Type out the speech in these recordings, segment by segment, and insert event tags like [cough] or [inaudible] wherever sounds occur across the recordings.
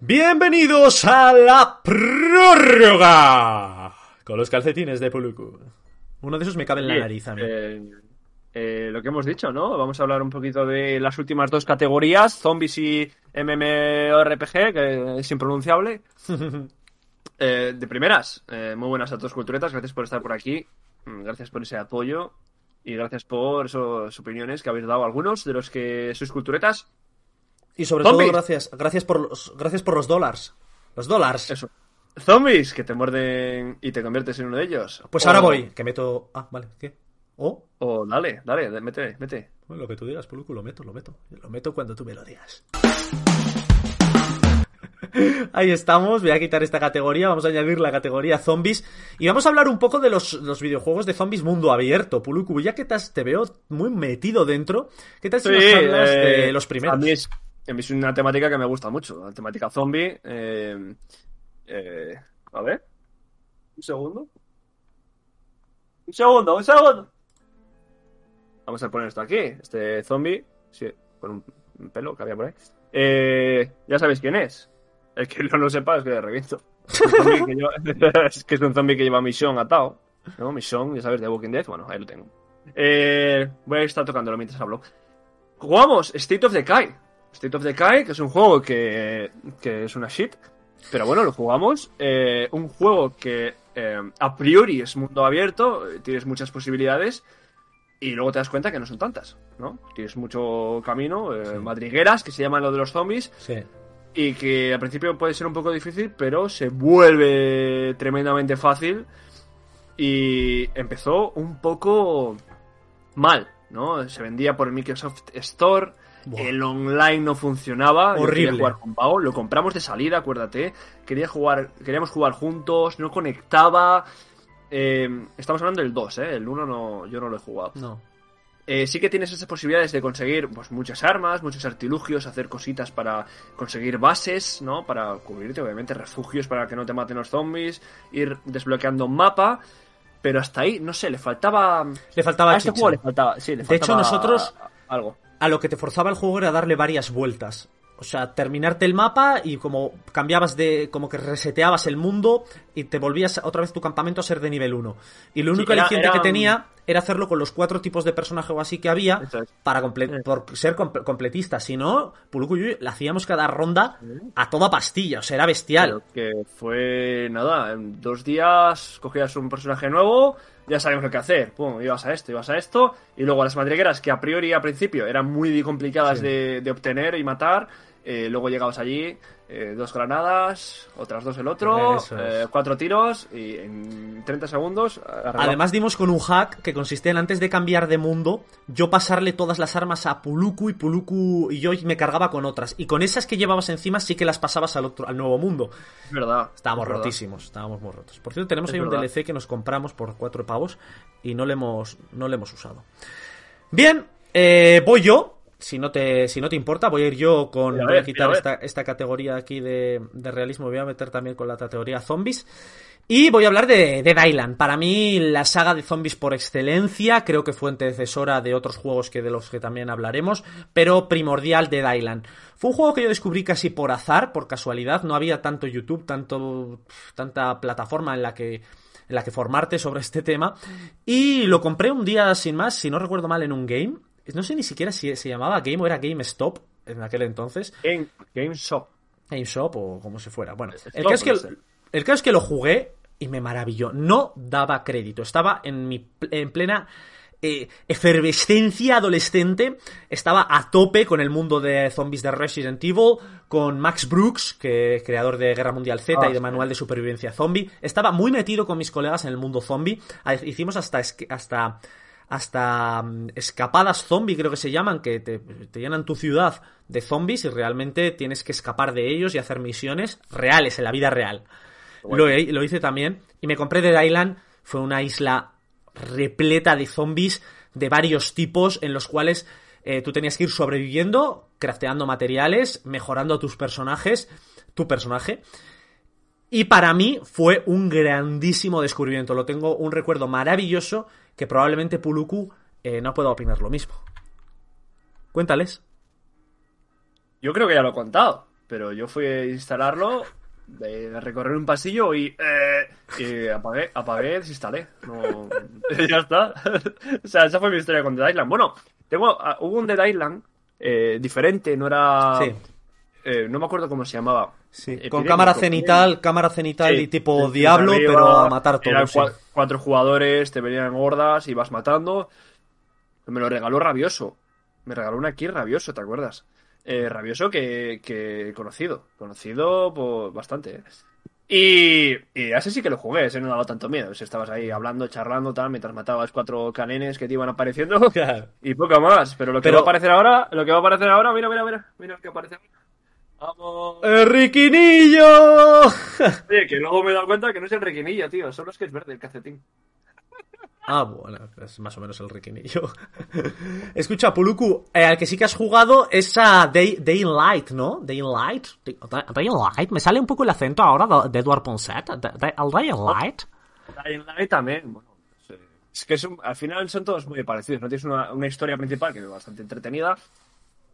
Bienvenidos a la prórroga con los calcetines de Puluku. Uno de esos me cabe en la Bien, nariz a mí. eh, eh, lo que hemos dicho, ¿no? Vamos a hablar un poquito de las últimas dos categorías, zombies y MMORPG, que es impronunciable. [laughs] Eh, de primeras, eh, muy buenas a todos culturetas, gracias por estar por aquí, mm, gracias por ese apoyo y gracias por esas opiniones que habéis dado algunos de los que sois culturetas. Y sobre zombies. todo gracias, gracias por los, gracias por los dólares. Los dólares. Eso. Zombies que te muerden y te conviertes en uno de ellos. Pues O- ahora voy, que meto. Ah, vale, ¿qué? O O dale, dale, mete, mete. Bueno, lo que tú digas, Puluku, lo meto, lo meto. Lo meto cuando tú me lo digas. [laughs] Ahí estamos, voy a quitar esta categoría, vamos a añadir la categoría zombies y vamos a hablar un poco de los, los videojuegos de zombies mundo abierto. Puluku, ya que te, has- te veo muy metido dentro, ¿qué tal si nos hablas eh, de los primeros? A mí, es, es una temática que me gusta mucho, la temática zombie. eh, eh, a ver. Un segundo. Un segundo, un segundo. Vamos a poner esto aquí. Este zombie. Sí, con un, pelo que había por ahí. Eh, ya sabéis quién es. El que no lo sepa es que le reviento. Es [laughs] que es un zombie que lleva misión atado. ¿No? Misión, ya sabes, de Walking Dead. Bueno, ahí lo tengo. Eh, voy a estar tocándolo mientras hablo. Jugamos State of Decay. State of Decay, que es un juego que, que es una shit. Pero bueno, lo jugamos. Eh, un juego que eh, a priori es mundo abierto, tienes muchas posibilidades. Y luego te das cuenta que no son tantas, ¿no? Tienes mucho camino, eh, madrigueras, que se llaman lo de los zombies, Sí. y que al principio puede ser un poco difícil, pero se vuelve tremendamente fácil. Y empezó un poco mal, ¿no? Se vendía por el Microsoft Store, Buah. el online no funcionaba, yo quería Horrible. jugar con Pau, lo compramos de salida, acuérdate, quería jugar, queríamos jugar juntos, no conectaba. eh, estamos hablando del 2, ¿eh? El 1 no, yo no lo he jugado. No. Eh, sí que tienes esas posibilidades de conseguir pues, muchas armas, muchos artilugios, hacer cositas para conseguir bases, ¿no? Para cubrirte, obviamente, refugios para que no te maten los zombies, ir desbloqueando un mapa. Pero hasta ahí, no sé, le faltaba. Le faltaba a este chicha. juego le faltaba. Sí, le De hecho, faltaba nosotros- Algo. A lo que te forzaba el juego era darle varias vueltas. O sea, terminarte el mapa y como cambiabas de. como que reseteabas el mundo y te volvías otra vez tu campamento a ser de nivel 1. Y lo Sí, único era- aliciente era que tenía era hacerlo con los cuatro tipos de personaje o así que había es. para comple- por ser comple- completista. Si no, Puluku y yo le hacíamos cada ronda a toda pastilla. O sea, era bestial. Pero que fue nada, en dos días cogías un personaje nuevo, ya sabíamos lo que hacer. Pum, ibas a esto, ibas a esto, y luego las madrigueras que a priori al principio eran muy complicadas Sí. de, de obtener y matar. Eh, luego llegabas allí, eh, dos granadas, otras dos el otro, es. eh, cuatro tiros y en 30 segundos. Además dimos con un hack que consistía en antes de cambiar de mundo, yo pasarle todas las armas a Puluku y Puluku y yo me cargaba con otras. Y con esas que llevabas encima sí que las pasabas al otro, al nuevo mundo. es verdad. Estábamos es verdad. rotísimos, estábamos muy rotos. Por cierto, tenemos Es ahí un. DLC que nos compramos por cuatro pavos y no le hemos, no le hemos usado. Bien, eh, voy yo. Si no, te, si no te importa, voy a ir yo con. Mira, voy a quitar a esta, esta categoría aquí de, de realismo. Voy a meter también con la categoría zombies. Y voy a hablar de Island. Para mí, la saga de zombies por excelencia. Creo que fue antecesora de otros juegos que de los que también hablaremos. Pero primordial Dead Island. Fue un juego que yo descubrí casi por azar, por casualidad. No había tanto YouTube, tanto, tanta plataforma en la que en la que formarte sobre este tema. Y lo compré un día sin más, si no recuerdo mal, en un game. No sé ni siquiera si se llamaba Game o era GameStop en aquel entonces. Game, GameShop. GameShop o como se fuera. Bueno, el caso es que, no sé. el caso es que lo jugué y me maravilló. No daba crédito. Estaba en mi en plena eh, efervescencia adolescente. Estaba a tope con el mundo de zombies de Resident Evil, con Max Brooks, que es creador de Guerra Mundial Z y de. Manual de Supervivencia Zombie. Estaba muy metido con mis colegas en el mundo zombie. Hicimos hasta, hasta hasta mm, escapadas zombie, creo que se llaman, que te, te, llenan tu ciudad de zombies y realmente tienes que escapar de ellos y hacer misiones reales, en la vida real. Lo, lo, hice también. Y me compré Dead Island. Fue una isla repleta de zombies de varios tipos en los cuales eh, tú tenías que ir sobreviviendo, crafteando materiales, mejorando tus personajes, tu personaje. Y para mí fue un grandísimo descubrimiento. Lo tengo un recuerdo maravilloso que probablemente Puluku eh, no pueda opinar lo mismo. Cuéntales. Yo creo que ya lo he contado, pero yo fui a instalarlo, de recorrer un pasillo y, eh, y apagué, apagué, desinstalé. No, [laughs] ya está. o sea, esa fue mi historia con Dead Island. Bueno, tengo, ah, hubo un Dead Island eh, diferente, no era... Sí. Eh, no me acuerdo cómo se llamaba. Sí, con cámara cenital, cámara cenital y tipo diablo, pero a matar todos. Eran sí. cuatro jugadores, te venían gordas y vas matando. Me lo regaló Rabioso. Me regaló una aquí Rabioso, ¿te acuerdas? Eh, rabioso que, que, conocido. Conocido por bastante. ¿eh? Y, y ese sí que lo jugué, ese no daba tanto miedo. Estabas ahí hablando, charlando, tal, mientras matabas cuatro canenes que te iban apareciendo. [laughs] Claro. Y poco más. Pero lo que Pero- va a aparecer ahora, lo que va a aparecer ahora, mira, mira, mira. Mira lo que aparece ahora. Vamos. ¡El riquinillo! [laughs] Oye, que luego me he dado cuenta que no es el requinilla, tío. Solo es que es verde el calcetín. Ah, bueno, es más o menos el riquinillo. [laughs] Escucha, Puluku, eh, al que sí que has jugado es a Day, Daylight, ¿no? Daylight. Day- Daylight. Me sale un poco el acento ahora de, Edward Ponset. El Daylight. Dying Light también, bueno. Es que es un- al final son todos muy parecidos. No tienes una, una historia principal que es bastante entretenida.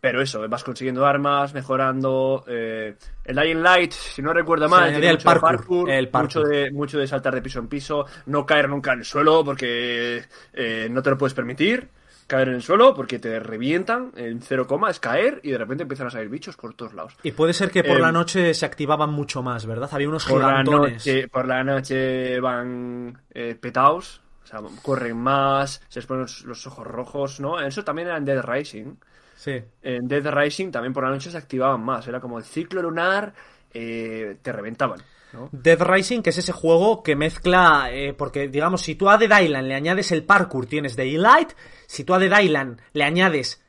Pero eso, vas consiguiendo armas, mejorando. eh, el Dying Light, si no recuerdo mal, tiene el mucho de parkour, el parkour. Mucho, de, mucho de saltar de piso en piso, no caer nunca en el suelo porque eh, no te lo puedes permitir. Caer en el suelo porque te revientan en cero coma, es caer y de repente empiezan a salir bichos por todos lados. Y puede ser que por Eh, la noche se activaban mucho más, ¿verdad? Había unos por la, gigantones. noche, por la noche van eh, petaos, o sea, corren más, se les ponen los ojos rojos, ¿no? Eso también era en Dead Rising. Sí. En Dead Rising también por la noche se activaban más, era como el ciclo lunar, eh, te reventaban, ¿no? Dead Rising, que es ese juego que mezcla, eh, porque digamos, si tú a Dead Island le añades el parkour, tienes Daylight, si tú a Dead Island le añades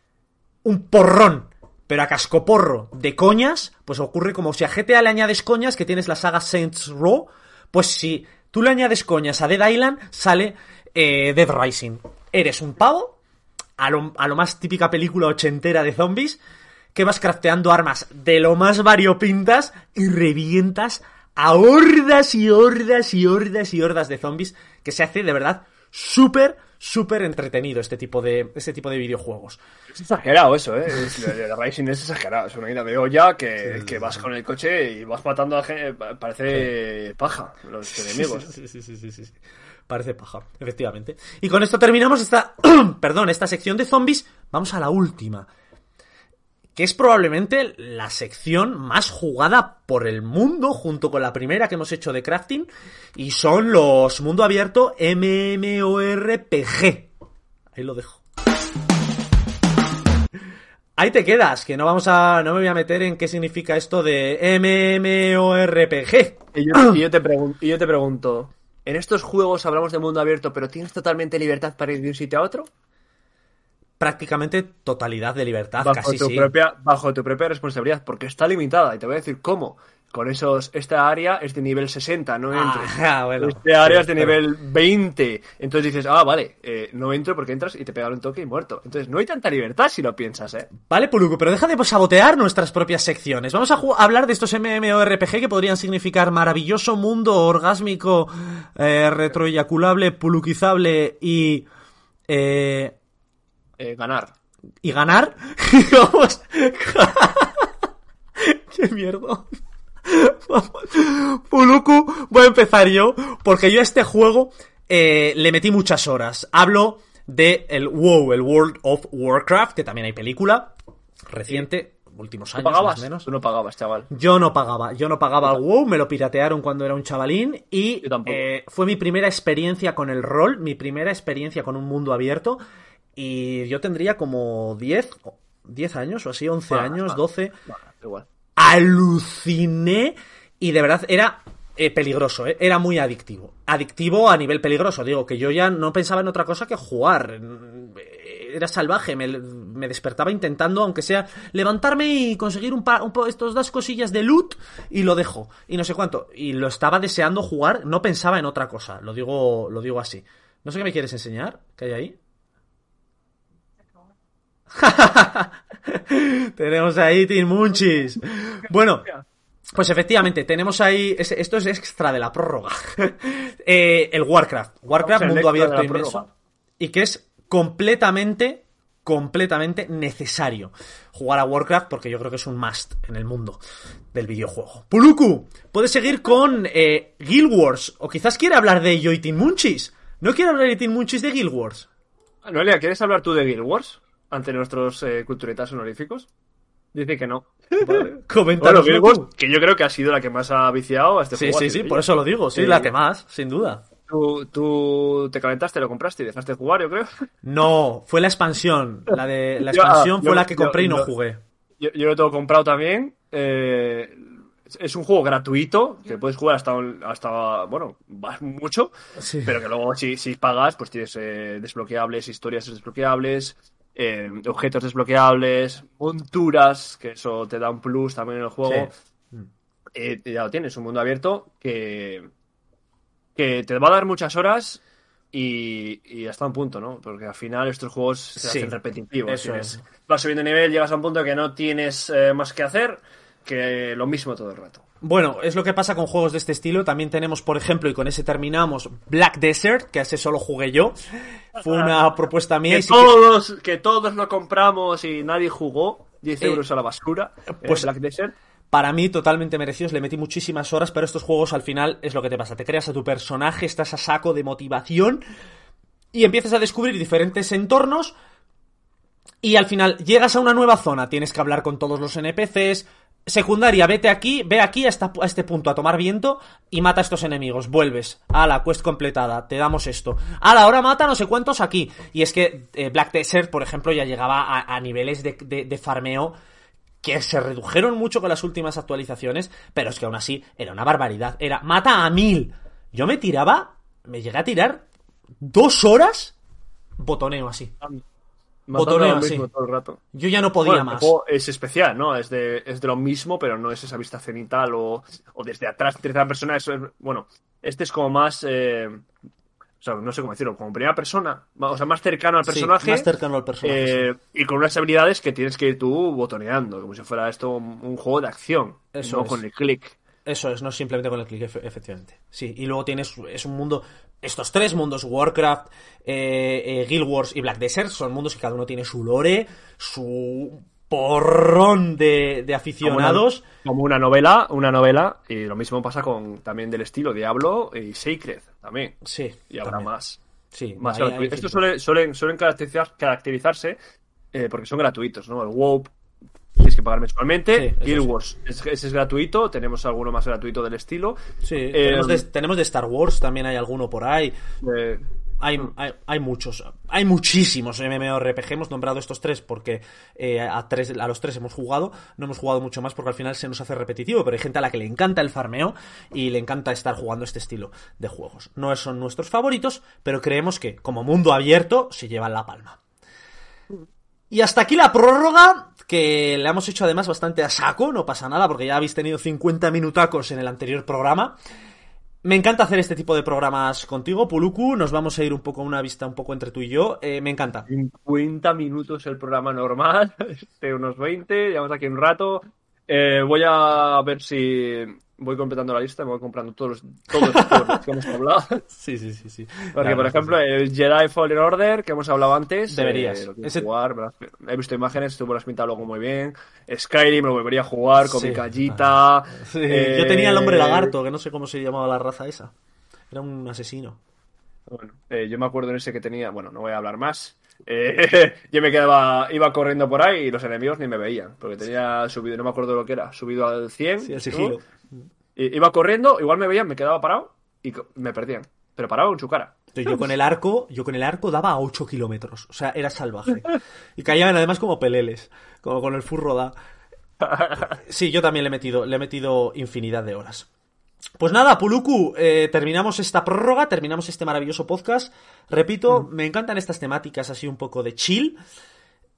un porrón, pero a cascoporro de coñas, pues ocurre como si a GTA le añades coñas, que tienes la saga Saints Row, pues si tú le añades coñas a Dead Island, sale eh, Dead Rising. Eres un pavo, a lo, a lo más típica película ochentera de zombies, que vas crafteando armas de lo más variopintas y revientas a hordas y hordas y hordas y hordas de zombies, que se hace de verdad súper, súper entretenido este tipo de, este tipo de videojuegos. Es exagerado eso, ¿eh? Dead Rising es exagerado, es una ida de olla que, que vas con el coche y vas matando a gente, parece paja los enemigos. Sí, sí, sí, sí, sí, sí. Parece paja, efectivamente. Y con esto terminamos esta, [clears throat] perdón, esta sección de zombies. Vamos a la última. Que es probablemente la sección más jugada por el mundo, junto con la primera que hemos hecho de crafting. Y son los mundo abierto MMORPG. Ahí lo dejo. Ahí te quedas, que no vamos a. no me voy a meter en qué significa esto de MMORPG. Y yo, y yo te pregunto, ¿en estos juegos hablamos de mundo abierto, pero tienes totalmente libertad para ir de un sitio a otro? prácticamente totalidad de libertad, bajo, casi tu sí. propia, bajo tu propia responsabilidad, porque está limitada. Y te voy a decir cómo. Con esos, esta área es de nivel 60, no entres. [laughs] Ah, bueno. Este área Sí, es de nivel 20. Entonces dices, ah, vale, eh, no entro porque entras y te pegan un toque y muerto. Entonces no hay tanta libertad si lo piensas, ¿eh? Vale, Puluku, pero deja de sabotear nuestras propias secciones. Vamos a hablar de estos MMORPG que podrían significar maravilloso mundo orgásmico, eh, retroeyaculable, puluquizable y... Eh, Eh, ganar. y ganar. [laughs] Vamos. [laughs] ¡Qué mierda! Puluku, voy a empezar yo, porque yo a este juego eh, le metí muchas horas. Hablo de el WoW, el World of Warcraft, que también hay película reciente, últimos ¿Tú años pagabas? más o menos. Tú no pagabas, chaval. Yo no pagaba, yo no pagaba al WoW, me lo piratearon cuando era un chavalín y eh, fue mi primera experiencia con el rol, mi primera experiencia con un mundo abierto y yo tendría como 10, o 10 años o así, 11 Vale, años, vale. 12. Vale, igual. Aluciné y de verdad era eh, peligroso, ¿eh? era muy adictivo. Adictivo a nivel peligroso, digo, que yo ya no pensaba en otra cosa que jugar. Era salvaje, me, me despertaba intentando, aunque sea, levantarme y conseguir un par, un po- estos dos cosillas de loot y lo dejo. Y no sé cuánto. Y lo estaba deseando jugar, no pensaba en otra cosa. Lo digo, lo digo así. No sé qué me quieres enseñar, ¿qué hay ahí? [laughs] [laughs] Tenemos ahí Team Munchis. Bueno, pues efectivamente, tenemos ahí. esto es extra de la prórroga. [laughs] Eh, el Warcraft. Warcraft, mundo abierto la inmenso. Y que es completamente, completamente necesario jugar a Warcraft porque yo creo que es un must en el mundo del videojuego. Puluku, puedes seguir con eh, Guild Wars. O quizás quiere hablar de ello y Team Munchis. ¿No quiere hablar de Team Munchis de Guild Wars? Noelia, ¿quieres hablar tú de Guild Wars? Ante nuestros eh, culturetas honoríficos. Dice que no. [laughs] Bueno, Coméntanos. Que yo creo que ha sido la que más ha viciado a este Sí, juego. sí, sí, sido por eso lo digo. Sí, Sí. la que más, sin duda. Tú, tú te calentaste, lo compraste y dejaste de jugar, yo creo. [laughs] No, fue la expansión. La de la [laughs] Yo- ah, expansión fue yo- la que compré yo- y no yo- jugué. Yo, yo lo tengo comprado también. eh, es un juego gratuito que puedes jugar hasta, un- hasta bueno, va mucho. Sí. Pero que luego si, si pagas, pues tienes eh, desbloqueables, historias desbloqueables, eh, objetos desbloqueables, monturas, que eso te da un plus también en el juego. Sí. Eh, ya lo tienes, un mundo abierto que, que te va a dar muchas horas y, y hasta un punto, ¿no? Porque al final estos juegos se Sí, hacen repetitivos. eso Tienes- es. Vas subiendo nivel, llegas a un punto que no tienes eh, más que hacer que lo mismo todo el rato. Bueno, es lo que pasa con juegos de este estilo. También tenemos, por ejemplo, y con ese terminamos, Black Desert, que a ese solo jugué yo. Fue una propuesta mía Que y sí que- todos, que todos lo compramos y nadie jugó. 10 Eh, euros a la basura. pues- Pues Black Desert. para mí totalmente merecidos, le metí muchísimas horas, pero estos juegos al final es lo que te pasa, te creas a tu personaje, estás a saco de motivación y empiezas a descubrir diferentes entornos y al final llegas a una nueva zona, tienes que hablar con todos los NPCs, secundaria, vete aquí, ve aquí a, esta- a este punto a tomar viento y mata a estos enemigos, vuelves, a la quest completada, te damos esto, a la hora mata no sé cuántos aquí, y es que eh, Black Desert, por ejemplo, ya llegaba a, a niveles de- de- de farmeo que se redujeron mucho con las últimas actualizaciones, pero es que aún así era una barbaridad. Era mata a mil. Yo me tiraba, me llegué a tirar dos horas botoneo así. Botoneo, lo mismo sí. todo el rato. Yo ya no podía Bueno, el más. juego es especial, ¿no? Es de, es de lo mismo, pero no es esa vista cenital o, o desde atrás, tercera persona. Eso es, bueno, este es como más. eh, o sea, no sé cómo decirlo, como primera persona. O sea, más cercano al Sí, personaje. más cercano al personaje. eh, y con unas habilidades que tienes que ir tú botoneando, como si fuera esto un, un juego de acción. Eso no es. con el clic. Eso es, no simplemente con el clic, efe- efectivamente. Sí, y luego tienes, es un mundo, estos tres mundos, Warcraft, eh, eh, Guild Wars y Black Desert, son mundos que cada uno tiene su lore, su porrón de, de aficionados. Como una novela, una novela, y lo mismo pasa con también del estilo Diablo y Sacred también. Sí, Y habrá también. más. Sí, Más. Estos suelen, suelen, suelen caracterizar- caracterizarse eh, porque son gratuitos, ¿no? El WoW tienes que pagar mensualmente. Sí, Guild sí. Wars es, ese es gratuito. Tenemos alguno más gratuito del estilo. Sí, Eh, tenemos, de, tenemos de Star Wars, también hay alguno por ahí. Eh, Hay, hay, hay muchos, hay muchísimos MMORPG. Hemos nombrado estos tres porque eh, a, tres, a los tres hemos jugado. No hemos jugado mucho más porque al final se nos hace repetitivo. Pero hay gente a la que le encanta el farmeo y le encanta estar jugando este estilo de juegos. No son nuestros favoritos, pero creemos que como mundo abierto se llevan la palma. Y hasta aquí la prórroga, que le hemos hecho además bastante a saco, no pasa nada, porque ya habéis tenido 50 minutacos en el anterior programa. Me encanta hacer este tipo de programas contigo, Puluku. Nos vamos a ir un poco a una vista un poco entre tú y yo. Eh, me encanta. 50 minutos el programa normal, de [laughs] unos 20, llevamos aquí un rato. Eh, voy a ver si voy completando la lista, me voy comprando todos, los- todos, los que hemos hablado. [laughs] Sí, sí, sí, sí. Porque, por ejemplo, el Jedi Fallen Order, que hemos hablado antes, Deberías. eh, Ese- jugar, ¿verdad? he visto imágenes, tú me lo has pintado luego muy bien. Skyrim lo volvería a jugar con Sí. mi callita. [laughs] Sí, Eh, Yo tenía el hombre lagarto, que no sé cómo se llamaba la raza esa. Era un asesino. Bueno, eh, yo me acuerdo en ese que tenía, bueno, no voy a hablar más. Eh, [laughs] yo me quedaba, iba corriendo por ahí y los enemigos ni me veían, porque tenía subido, no me acuerdo lo que era, subido al 100. Sí, el ¿no? sigilo. I- Iba corriendo, igual me veían, me quedaba parado y me perdían. Pero parado en su cara. Yo con el arco, yo con el arco daba a 8 kilómetros. O sea, era salvaje. [laughs] Y caían además como peleles. Como con el furro da. [laughs] Sí, yo también le he metido, le he metido infinidad de horas. Pues nada, Puluku, eh, terminamos esta prórroga, terminamos este maravilloso podcast. Repito, me encantan estas temáticas así un poco de chill.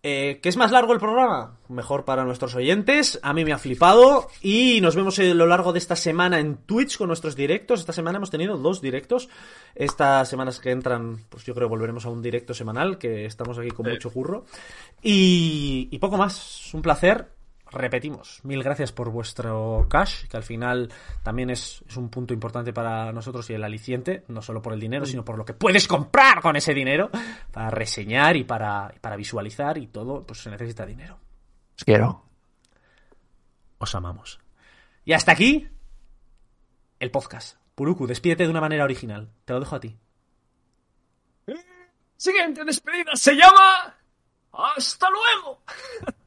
Eh, ¿Que es más largo el programa? Mejor para nuestros oyentes. A mí me ha flipado. Y nos vemos a lo largo de esta semana en Twitch con nuestros directos. Esta semana hemos tenido dos directos. Estas semanas que entran, pues yo creo que volveremos a un directo semanal, que estamos aquí con mucho curro. Y, y poco más. Un placer repetimos, mil gracias por vuestro cash, que al final también es, es, un punto importante para nosotros y el aliciente, no solo por el dinero, sino por lo que puedes comprar con ese dinero, para reseñar y para, para visualizar y todo, pues se necesita dinero. Os quiero. Os amamos. Y hasta aquí el podcast. Puruku, despídete de una manera original. Te lo dejo a ti. Siguiente despedida se llama... ¡Hasta luego! [laughs]